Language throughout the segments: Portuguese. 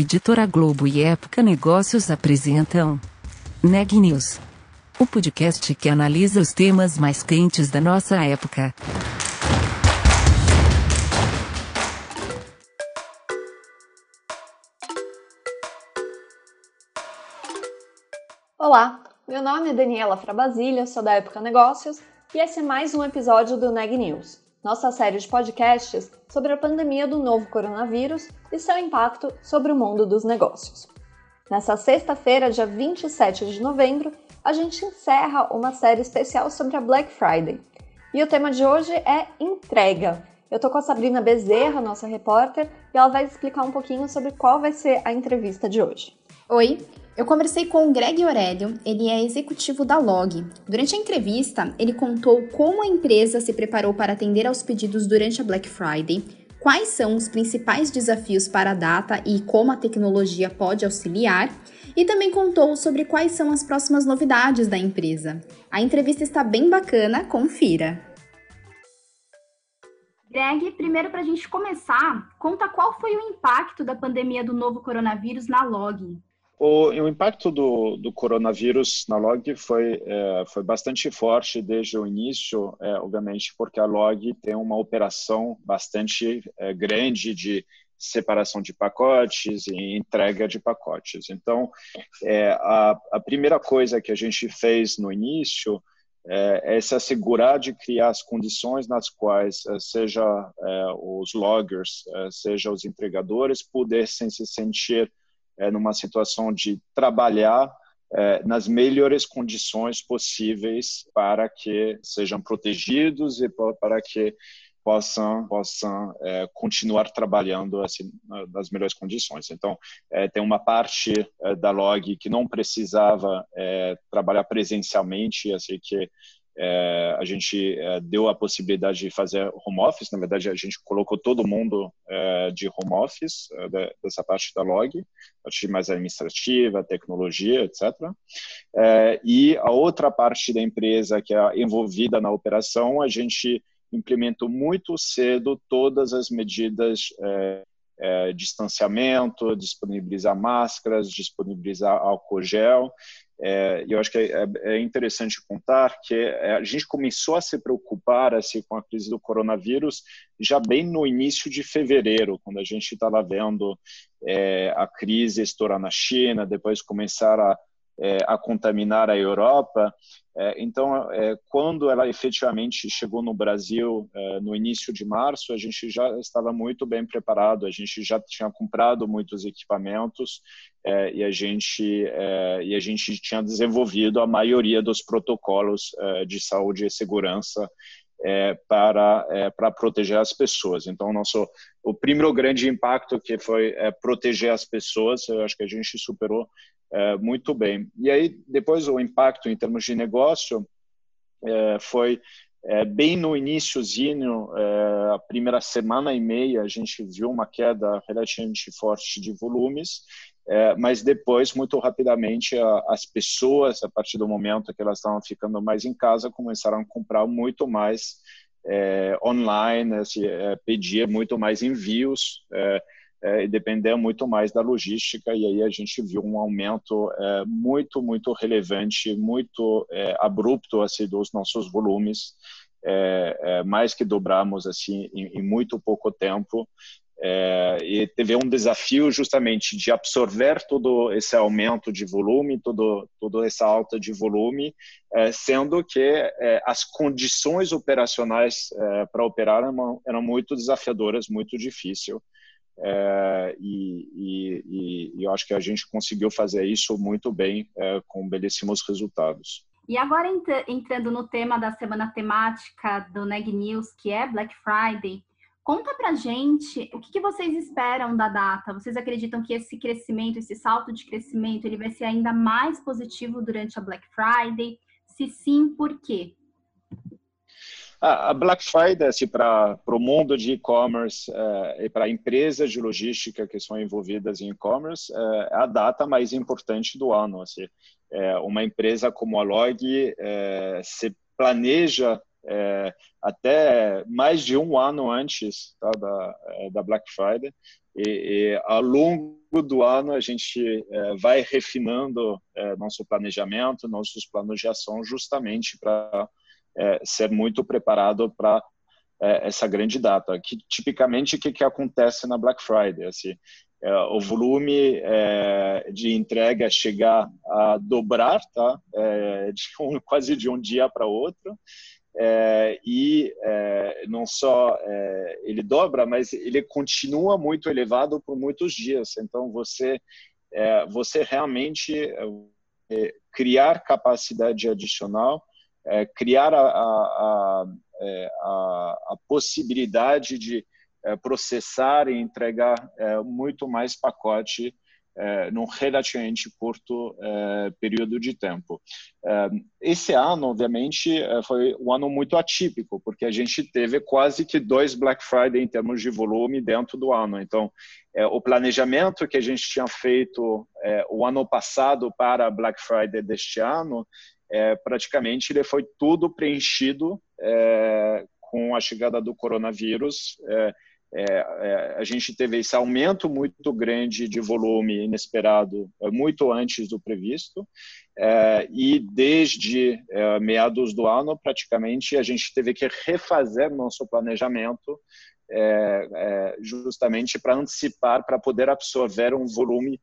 Editora Globo e Época Negócios apresentam Neg News, o podcast que analisa os temas mais quentes da nossa época. Olá, meu nome é Daniela Frabasília, sou da Época Negócios e esse é mais um episódio do Neg News, nossa série de podcasts sobre a pandemia do novo coronavírus e seu impacto sobre o mundo dos negócios. Nessa sexta-feira, dia 27 de novembro, a gente encerra uma série especial sobre a Black Friday. E o tema de hoje é entrega. Eu tô com a Sabrina Bezerra, nossa repórter, e ela vai explicar um pouquinho sobre qual vai ser a entrevista de hoje. Oi, eu conversei com o Greg Aurélio, ele é executivo da Log. Durante a entrevista, ele contou como a empresa se preparou para atender aos pedidos durante a Black Friday, quais são os principais desafios para a data e como a tecnologia pode auxiliar, e também contou sobre quais são as próximas novidades da empresa. A entrevista está bem bacana, confira! Greg, primeiro para a gente começar, conta qual foi o impacto da pandemia do novo coronavírus na Log. O, o, impacto do, do, coronavírus na Log foi, é, foi bastante forte desde o início, é, obviamente, porque a Log tem uma operação bastante é, grande de separação de pacotes e entrega de pacotes. Então, é, a, a, primeira coisa que a gente fez no início é, é se assegurar de criar as condições nas quais, é, seja os loggers, seja os entregadores, pudessem se sentir é, numa situação de trabalhar é, nas melhores condições possíveis para que sejam protegidos e para que possam possam é, continuar trabalhando assim nas melhores condições. Então, é, tem uma parte é, da log que não precisava é, trabalhar presencialmente, assim que é, a gente é, deu a possibilidade de fazer home office. Na verdade, a gente colocou todo mundo é, de home office, é, dessa parte da log, parte mais administrativa, tecnologia, etc. É, e a outra parte da empresa que é envolvida na operação, a gente implementou muito cedo todas as medidas é, é, distanciamento, disponibilizar máscaras, disponibilizar álcool gel é, eu acho que é, é, interessante contar que é, a gente começou a se preocupar assim, com a crise do coronavírus já bem no início de fevereiro, quando a gente estava vendo é, a crise estourar na China, depois começar a é, a contaminar a Europa. É, então, é, quando ela efetivamente chegou no Brasil é, no início de março, a gente já estava muito bem preparado, a gente já tinha comprado muitos equipamentos é, e, a gente, é, e a gente tinha desenvolvido a maioria dos protocolos de saúde e segurança é, para, é, para proteger as pessoas. Então, nosso, o primeiro grande impacto que foi é, proteger as pessoas, eu acho que a gente superou é, muito bem. E aí, depois, o impacto em termos de negócio é, foi é, bem no iníciozinho, a primeira semana e meia, a gente viu uma queda relativamente forte de volumes é, mas depois, muito rapidamente, a, as pessoas, a partir do momento que elas estavam ficando mais em casa, começaram a comprar muito mais é, online, assim, é, pedir muito mais envios é, é, e depender muito mais da logística. E aí a gente viu um aumento é, muito, muito relevante, muito abrupto assim, dos nossos volumes. mais que dobramos assim em, em muito pouco tempo é, e teve um desafio justamente de absorver todo esse aumento de volume, todo, toda essa alta de volume, é, sendo que é, as condições operacionais é, para operar eram, eram, muito desafiadoras, muito difícil. É, e, e, e, eu acho que a gente conseguiu fazer isso muito bem, é, com belíssimos resultados. E agora entrando no tema da semana temática do Neg News, que é Black Friday, Conta pra gente o que, que, vocês esperam da data. Vocês acreditam que esse crescimento, esse salto de crescimento, ele vai ser ainda mais positivo durante a Black Friday? Se sim, por quê? A Black Friday, assim, para o mundo de e-commerce é, e para empresas de logística que são envolvidas em e-commerce, é, é a data mais importante do ano. Assim. É, uma empresa como a Log é, se planeja é, até mais de um ano antes tá, da, da Black Friday e, e, ao longo do ano a gente é, vai refinando é, nosso planejamento, nossos planos de ação, justamente para é, ser muito preparado para é, essa grande data. Que tipicamente o que, que acontece na Black Friday? Assim, é, o volume é, de entrega chegar a dobrar, tá? de um, quase de um dia para outro. É, e é, não só é, ele dobra, mas ele continua muito elevado por muitos dias. Então você é, você realmente é, criar capacidade adicional, é, criar a, a, a, a, possibilidade de processar e entregar muito mais pacote é, num relativamente curto é, período de tempo. É, esse ano, obviamente, é, foi um ano muito atípico, porque a gente teve quase que dois Black Friday em termos de volume dentro do ano. Então, é, o planejamento que a gente tinha feito é, o ano passado para Black Friday deste ano, praticamente ele foi tudo preenchido com a chegada do coronavírus. É, é, a gente teve esse aumento muito grande de volume inesperado é, muito antes do previsto é, e desde é, meados do ano praticamente a gente teve que refazer nosso planejamento é, justamente para antecipar para poder absorver um volume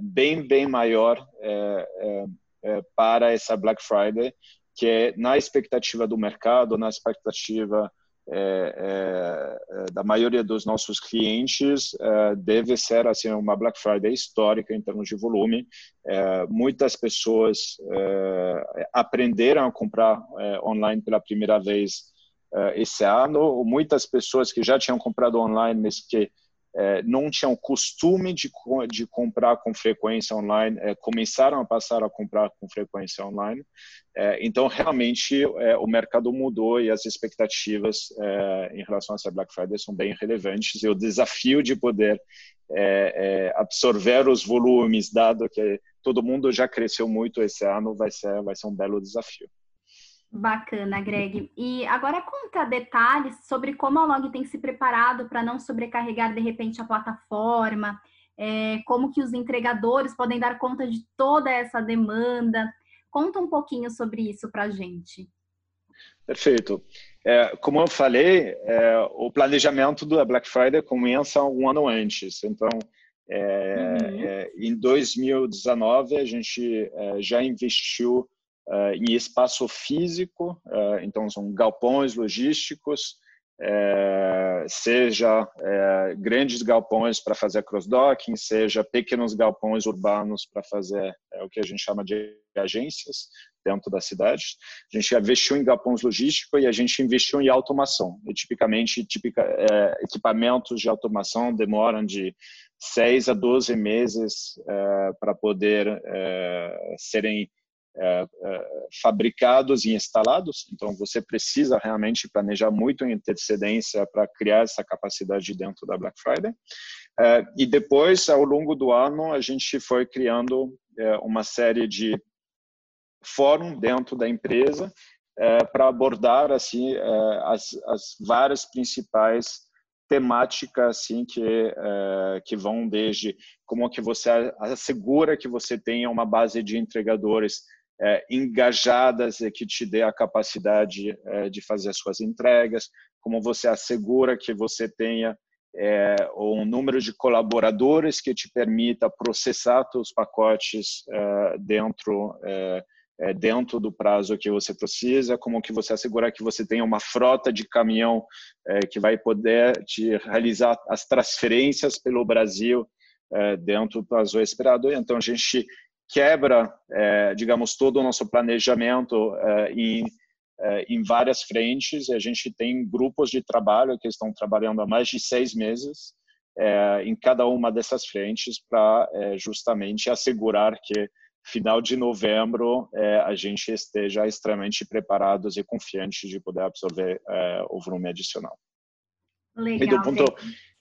bem bem maior para essa Black Friday que é na expectativa do mercado na expectativa é, é, da maioria dos nossos clientes é, deve ser assim uma Black Friday histórica em termos de volume. Muitas pessoas aprenderam a comprar online pela primeira vez esse ano. Muitas pessoas que já tinham comprado online, mas que é, não tinham costume de, de comprar com frequência online, é, começaram a passar a comprar com frequência online. É, então, realmente, é, o mercado mudou e as expectativas é, em relação a essa Black Friday são bem relevantes. E o desafio de poder é, absorver os volumes, dado que todo mundo já cresceu muito esse ano, vai ser, vai ser um belo desafio. Bacana, Greg. E agora conta detalhes sobre como a Log tem se preparado para não sobrecarregar de repente a plataforma, é, como que os entregadores podem dar conta de toda essa demanda. Conta um pouquinho sobre isso para a gente. Perfeito. É, como eu falei, é, o planejamento da Black Friday começa um ano antes. Então, é, uhum. É, em 2019, a gente é, já investiu uh, em espaço físico, uh, então são galpões logísticos, uh, seja grandes galpões para fazer cross-docking, seja pequenos galpões urbanos para fazer o que a gente chama de agências dentro da cidade. A gente investiu em galpões logísticos e a gente investiu em automação. E, tipicamente, tipica, equipamentos de automação demoram de 6 a 12 meses para poder serem é, é, fabricados e instalados. Então, você precisa realmente planejar muito em antecedência para criar essa capacidade dentro da Black Friday. É, e depois, ao longo do ano, a gente foi criando é, uma série de fóruns dentro da empresa é, para abordar assim é, as, as várias principais temáticas assim que que vão desde como que você assegura que você tenha uma base de entregadores é, engajadas e que te dê a capacidade é, de fazer as suas entregas, como você assegura que você tenha é, um número de colaboradores que te permita processar os pacotes é, dentro é, é, dentro do prazo que você precisa, como que você assegura que você tenha uma frota de caminhão que vai poder te realizar as transferências pelo Brasil dentro do prazo esperado. Então a gente quebra, é, digamos, todo o nosso planejamento é, em, é, em várias frentes. A gente tem grupos de trabalho que estão trabalhando há mais de seis meses é, em cada uma dessas frentes para é, justamente assegurar que final de novembro é, a gente esteja extremamente preparados e confiantes de poder absorver o volume adicional. Legal. E do ponto,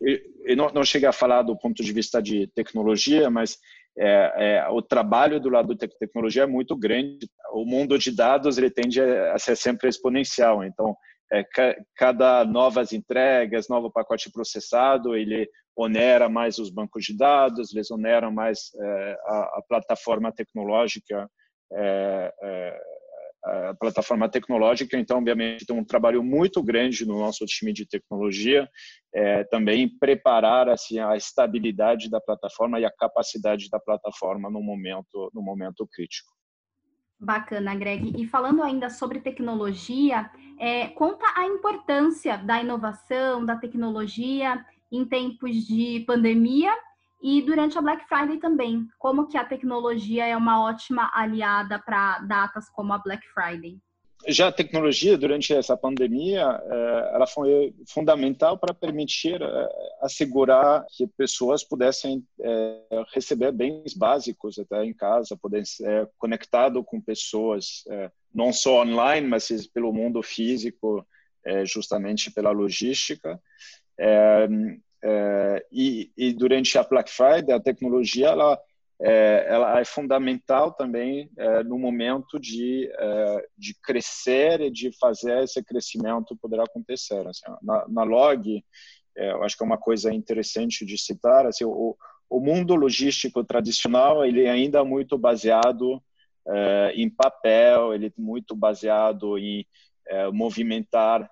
eu não, não cheguei a falar do ponto de vista de tecnologia, mas é, é, o trabalho do lado da tecnologia é muito grande. O mundo de dados ele tende a ser sempre exponencial. Então, é, ca, cada novas entregas, novo pacote processado, ele onera mais os bancos de dados, eles oneram mais a, a plataforma tecnológica a plataforma tecnológica, então, obviamente, tem um trabalho muito grande no nosso time de tecnologia, é, também preparar assim, a estabilidade da plataforma e a capacidade da plataforma no momento, no momento crítico. Bacana, Greg. E falando ainda sobre tecnologia, é, conta a importância da inovação, da tecnologia em tempos de pandemia e durante a Black Friday também, como que a tecnologia é uma ótima aliada para datas como a Black Friday? Já a tecnologia durante essa pandemia, eh, ela foi fundamental para permitir eh, assegurar que pessoas pudessem eh, receber bens básicos até em casa, poderem ser conectado com pessoas não só online, mas pelo mundo físico, justamente pela logística. É, e, e, durante a Black Friday, a tecnologia ela, é, ela é fundamental também é, no momento de, é, de crescer e de fazer esse crescimento poder acontecer. Assim, na, na, Log, é, eu acho que é uma coisa interessante de citar, assim, o, o mundo logístico tradicional ele é ainda muito baseado é, em papel, ele é muito baseado em movimentar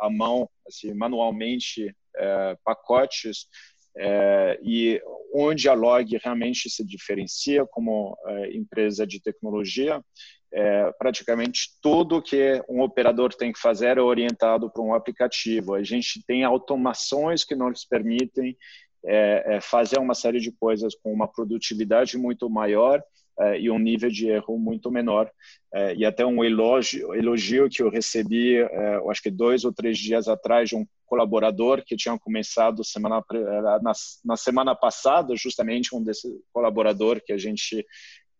a mão assim, manualmente é, pacotes é, e onde a Log realmente se diferencia como é, empresa de tecnologia, é, praticamente tudo que um operador tem que fazer é orientado para um aplicativo. A gente tem automações que nos permitem é, é, fazer uma série de coisas com uma produtividade muito maior é, e um nível de erro muito menor. É, e até um elogio, elogio que eu recebi, é, acho que dois ou três dias atrás, de um colaborador que tinha começado semana, na, na semana passada, justamente um desse colaborador que a gente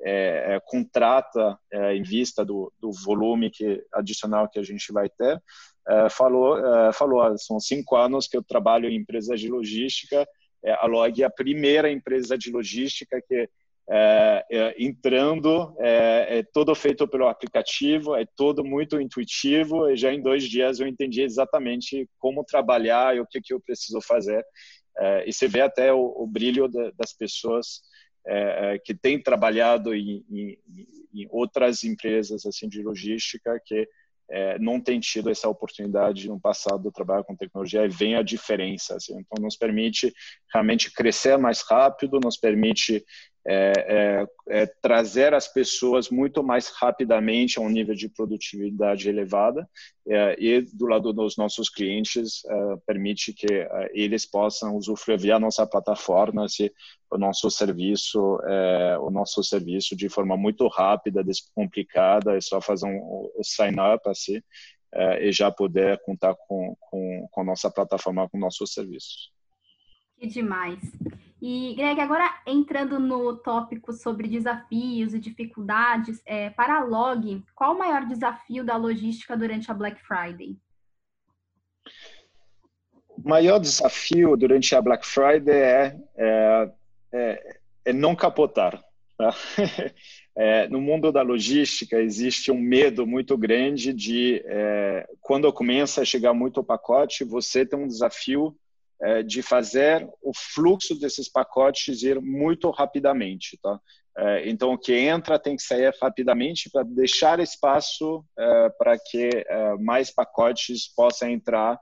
é, é, contrata é, em vista do, do, volume que, adicional que a gente vai ter, falou, falou, são cinco anos que eu trabalho em empresa de logística, a Log é a primeira empresa de logística que é, é, entrando, é, é, todo feito pelo aplicativo, é todo muito intuitivo. E já em dois dias eu entendi exatamente como trabalhar e o que, que eu preciso fazer. É, e você vê até o, o brilho de, das pessoas é, é, que têm trabalhado em, em, em, outras empresas assim de logística que não têm tido essa oportunidade no passado de trabalhar com tecnologia e vem a diferença. Assim. Então, nos permite realmente crescer mais rápido, nos permite é, é, é, trazer as pessoas muito mais rapidamente a um nível de produtividade elevada é, e do lado dos nossos clientes é, permite que é, eles possam usufruir via nossa plataforma se o nosso serviço o nosso serviço de forma muito rápida descomplicada é só fazer um, um sign up assim e já poder contar com, com, com a nossa plataforma com nossos serviços. Que demais e, Greg, agora entrando no tópico sobre desafios e dificuldades, é, para a Log, qual o maior desafio da logística durante a Black Friday? O maior desafio durante a Black Friday é, é, é, é não capotar. Tá? É, no mundo da logística existe um medo muito grande de é, quando começa a chegar muito pacote, você tem um desafio é, de fazer o fluxo desses pacotes ir muito rapidamente, tá? É, então, o que entra tem que sair rapidamente para deixar espaço é, para que é, mais pacotes possam entrar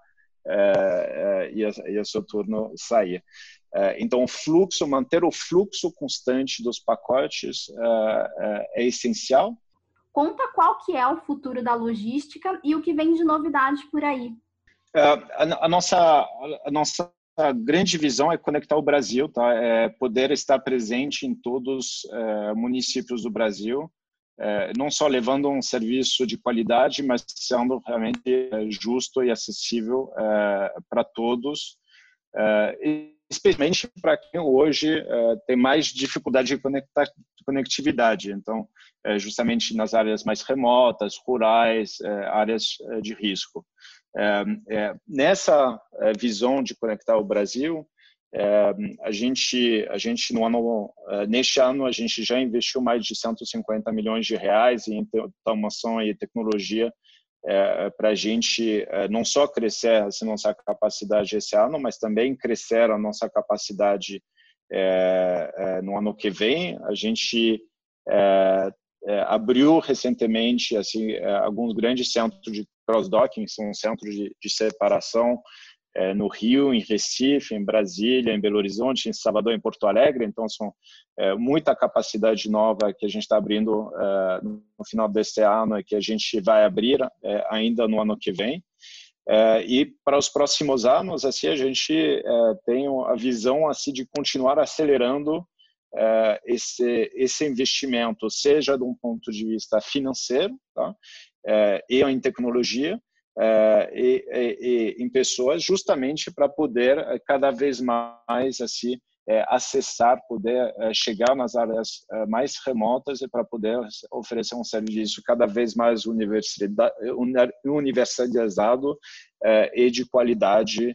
é, é, e, a, e seu turno sair. então, o fluxo, manter o fluxo constante dos pacotes é essencial. Conta qual que é o futuro da logística e o que vem de novidade por aí. É, a, a, nossa, a nossa grande visão é conectar o Brasil, tá? É poder estar presente em todos os é, municípios do Brasil, é, não só levando um serviço de qualidade, mas sendo realmente é, justo e acessível é, para todos, especialmente para quem hoje tem mais dificuldade de conectar, conectividade. Então, justamente nas áreas mais remotas, rurais, áreas de risco. É, é, nessa é, visão de conectar o Brasil, a gente, a gente no ano, neste ano a gente já investiu mais de 150 milhões de reais em automação e tecnologia é, para a gente é, não só crescer a nossa capacidade esse ano, mas também crescer a nossa capacidade é, no ano que vem. A gente abriu recentemente assim alguns grandes centros de cross-docking, são centros de, de separação é, no Rio, em Recife, em Brasília, em Belo Horizonte, em Salvador, em Porto Alegre. Então, são é, muita capacidade nova que a gente está abrindo é, no final deste ano e que a gente vai abrir é, ainda no ano que vem. É, e para os próximos anos, assim, a gente é, tem a visão assim de continuar acelerando esse esse investimento, seja de um ponto de vista financeiro, tá? E em tecnologia, é, e, e, em pessoas justamente para poder eh, cada vez mais assim é, acessar, poder é, chegar nas áreas mais remotas e para poder oferecer um serviço cada vez mais universalizado e de qualidade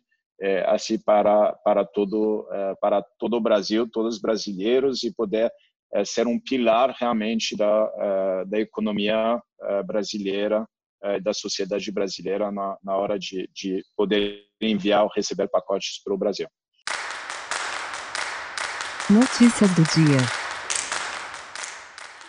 assim para para todo para todo o Brasil, todos os brasileiros e poder ser um pilar realmente da da economia brasileira eh, da sociedade brasileira na, na hora de, de poder enviar ou receber pacotes para o Brasil. Notícias do dia.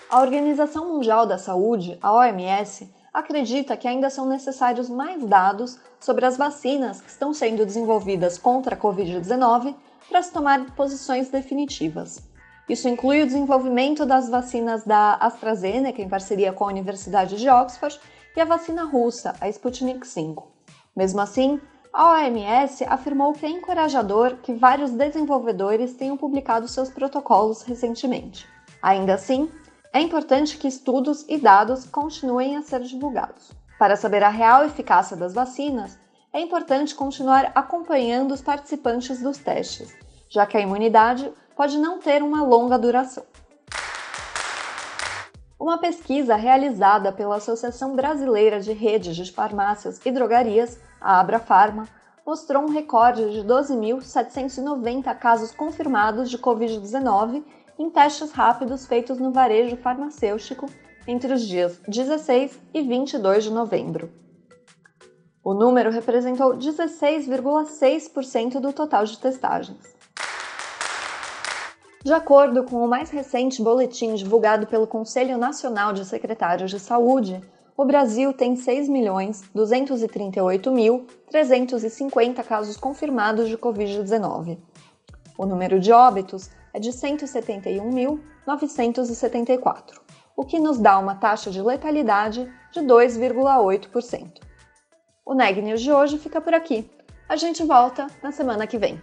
A Organização Mundial da Saúde, a OMS, acredita que ainda são necessários mais dados sobre as vacinas que estão sendo desenvolvidas contra a Covid-19 para se tomar posições definitivas. Isso inclui o desenvolvimento das vacinas da AstraZeneca em parceria com a Universidade de Oxford e a vacina russa, a Sputnik V. Mesmo assim, a OMS afirmou que é encorajador que vários desenvolvedores tenham publicado seus protocolos recentemente. Ainda assim, é importante que estudos e dados continuem a ser divulgados. Para saber a real eficácia das vacinas, é importante continuar acompanhando os participantes dos testes, já que a imunidade pode não ter uma longa duração. Uma pesquisa realizada pela Associação Brasileira de Redes de Farmácias e Drogarias, a Abrafarma, mostrou um recorde de 12.790 casos confirmados de Covid-19 em testes rápidos feitos no varejo farmacêutico entre os dias 16 e 22 de novembro. O número representou 16,6% do total de testagens. De acordo com o mais recente boletim divulgado pelo Conselho Nacional de Secretários de Saúde, o Brasil tem 6.238.350 casos confirmados de Covid-19. O número de óbitos é de 171.974, o que nos dá uma taxa de letalidade de 2,8%. O Neg News de hoje fica por aqui. A gente volta na semana que vem.